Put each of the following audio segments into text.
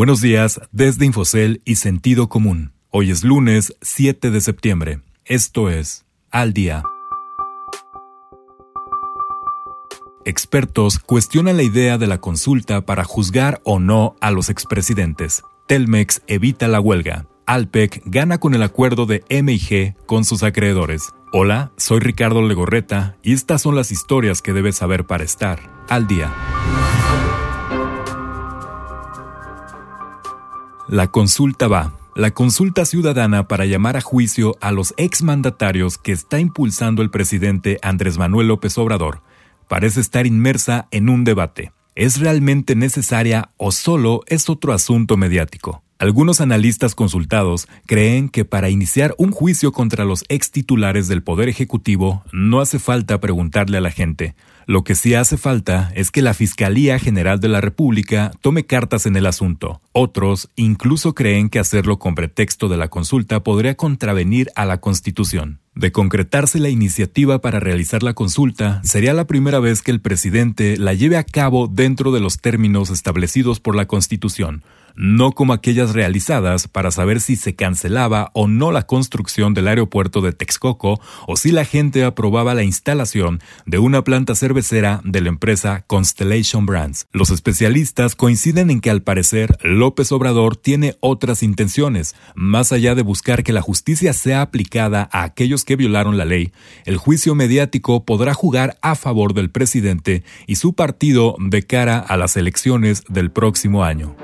Buenos días desde Infocel y Sentido Común. Hoy es lunes 7 de septiembre. Esto es Al Día. Expertos cuestionan la idea de la consulta para juzgar o no a los expresidentes. Telmex evita la huelga. Alpec gana con el acuerdo de MIG con sus acreedores. Hola, soy Ricardo Legorreta y estas son las historias que debes saber para estar al día. La consulta va. La consulta ciudadana para llamar a juicio a los exmandatarios que está impulsando el presidente Andrés Manuel López Obrador parece estar inmersa en un debate. ¿Es realmente necesaria o solo es otro asunto mediático? Algunos analistas consultados creen que para iniciar un juicio contra los ex titulares del Poder Ejecutivo no hace falta preguntarle a la gente. Lo que sí hace falta es que la Fiscalía General de la República tome cartas en el asunto. Otros incluso creen que hacerlo con pretexto de la consulta podría contravenir a la Constitución. De concretarse la iniciativa para realizar la consulta, sería la primera vez que el presidente la lleve a cabo dentro de los términos establecidos por la Constitución no como aquellas realizadas para saber si se cancelaba o no la construcción del aeropuerto de Texcoco o si la gente aprobaba la instalación de una planta cervecera de la empresa Constellation Brands. Los especialistas coinciden en que al parecer López Obrador tiene otras intenciones, más allá de buscar que la justicia sea aplicada a aquellos que violaron la ley, el juicio mediático podrá jugar a favor del presidente y su partido de cara a las elecciones del próximo año.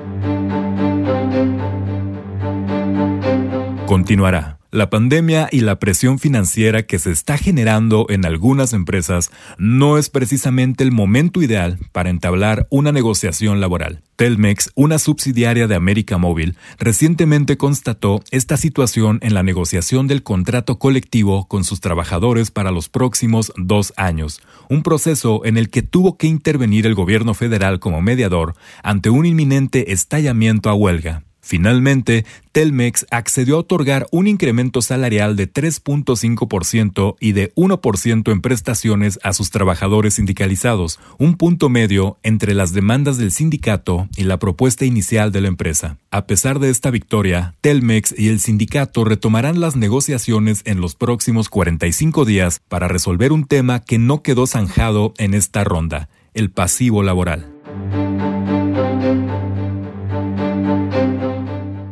Continuará. La pandemia y la presión financiera que se está generando en algunas empresas no es precisamente el momento ideal para entablar una negociación laboral. Telmex, una subsidiaria de América Móvil, recientemente constató esta situación en la negociación del contrato colectivo con sus trabajadores para los próximos dos años, un proceso en el que tuvo que intervenir el gobierno federal como mediador ante un inminente estallamiento a huelga. Finalmente, Telmex accedió a otorgar un incremento salarial de 3.5% y de 1% en prestaciones a sus trabajadores sindicalizados, un punto medio entre las demandas del sindicato y la propuesta inicial de la empresa. A pesar de esta victoria, Telmex y el sindicato retomarán las negociaciones en los próximos 45 días para resolver un tema que no quedó zanjado en esta ronda, el pasivo laboral.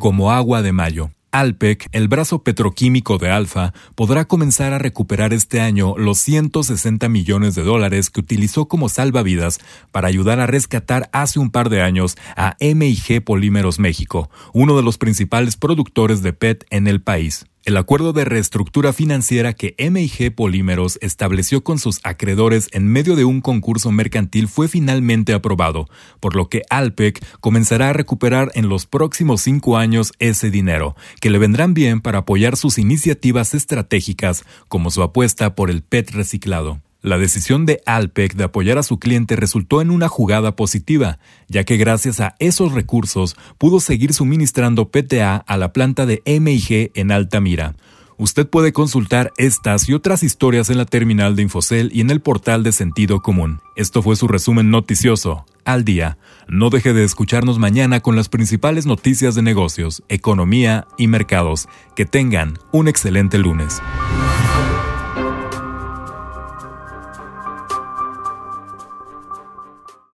Como agua de mayo. Alpec, el brazo petroquímico de Alfa, podrá comenzar a recuperar este año los 160 millones de dólares que utilizó como salvavidas para ayudar a rescatar hace un par de años a MIG Polímeros México, uno de los principales productores de PET en el país. El acuerdo de reestructura financiera que MIG Polímeros estableció con sus acreedores en medio de un concurso mercantil fue finalmente aprobado, por lo que Alpec comenzará a recuperar en los próximos cinco años ese dinero, que le vendrán bien para apoyar sus iniciativas estratégicas como su apuesta por el PET reciclado. La decisión de Alpec de apoyar a su cliente resultó en una jugada positiva, ya que gracias a esos recursos pudo seguir suministrando PTA a la planta de MIG en Altamira. Usted puede consultar estas y otras historias en la terminal de Infocel y en el portal de Sentido Común. Esto fue su resumen noticioso. Al día. No deje de escucharnos mañana con las principales noticias de negocios, economía y mercados. Que tengan un excelente lunes.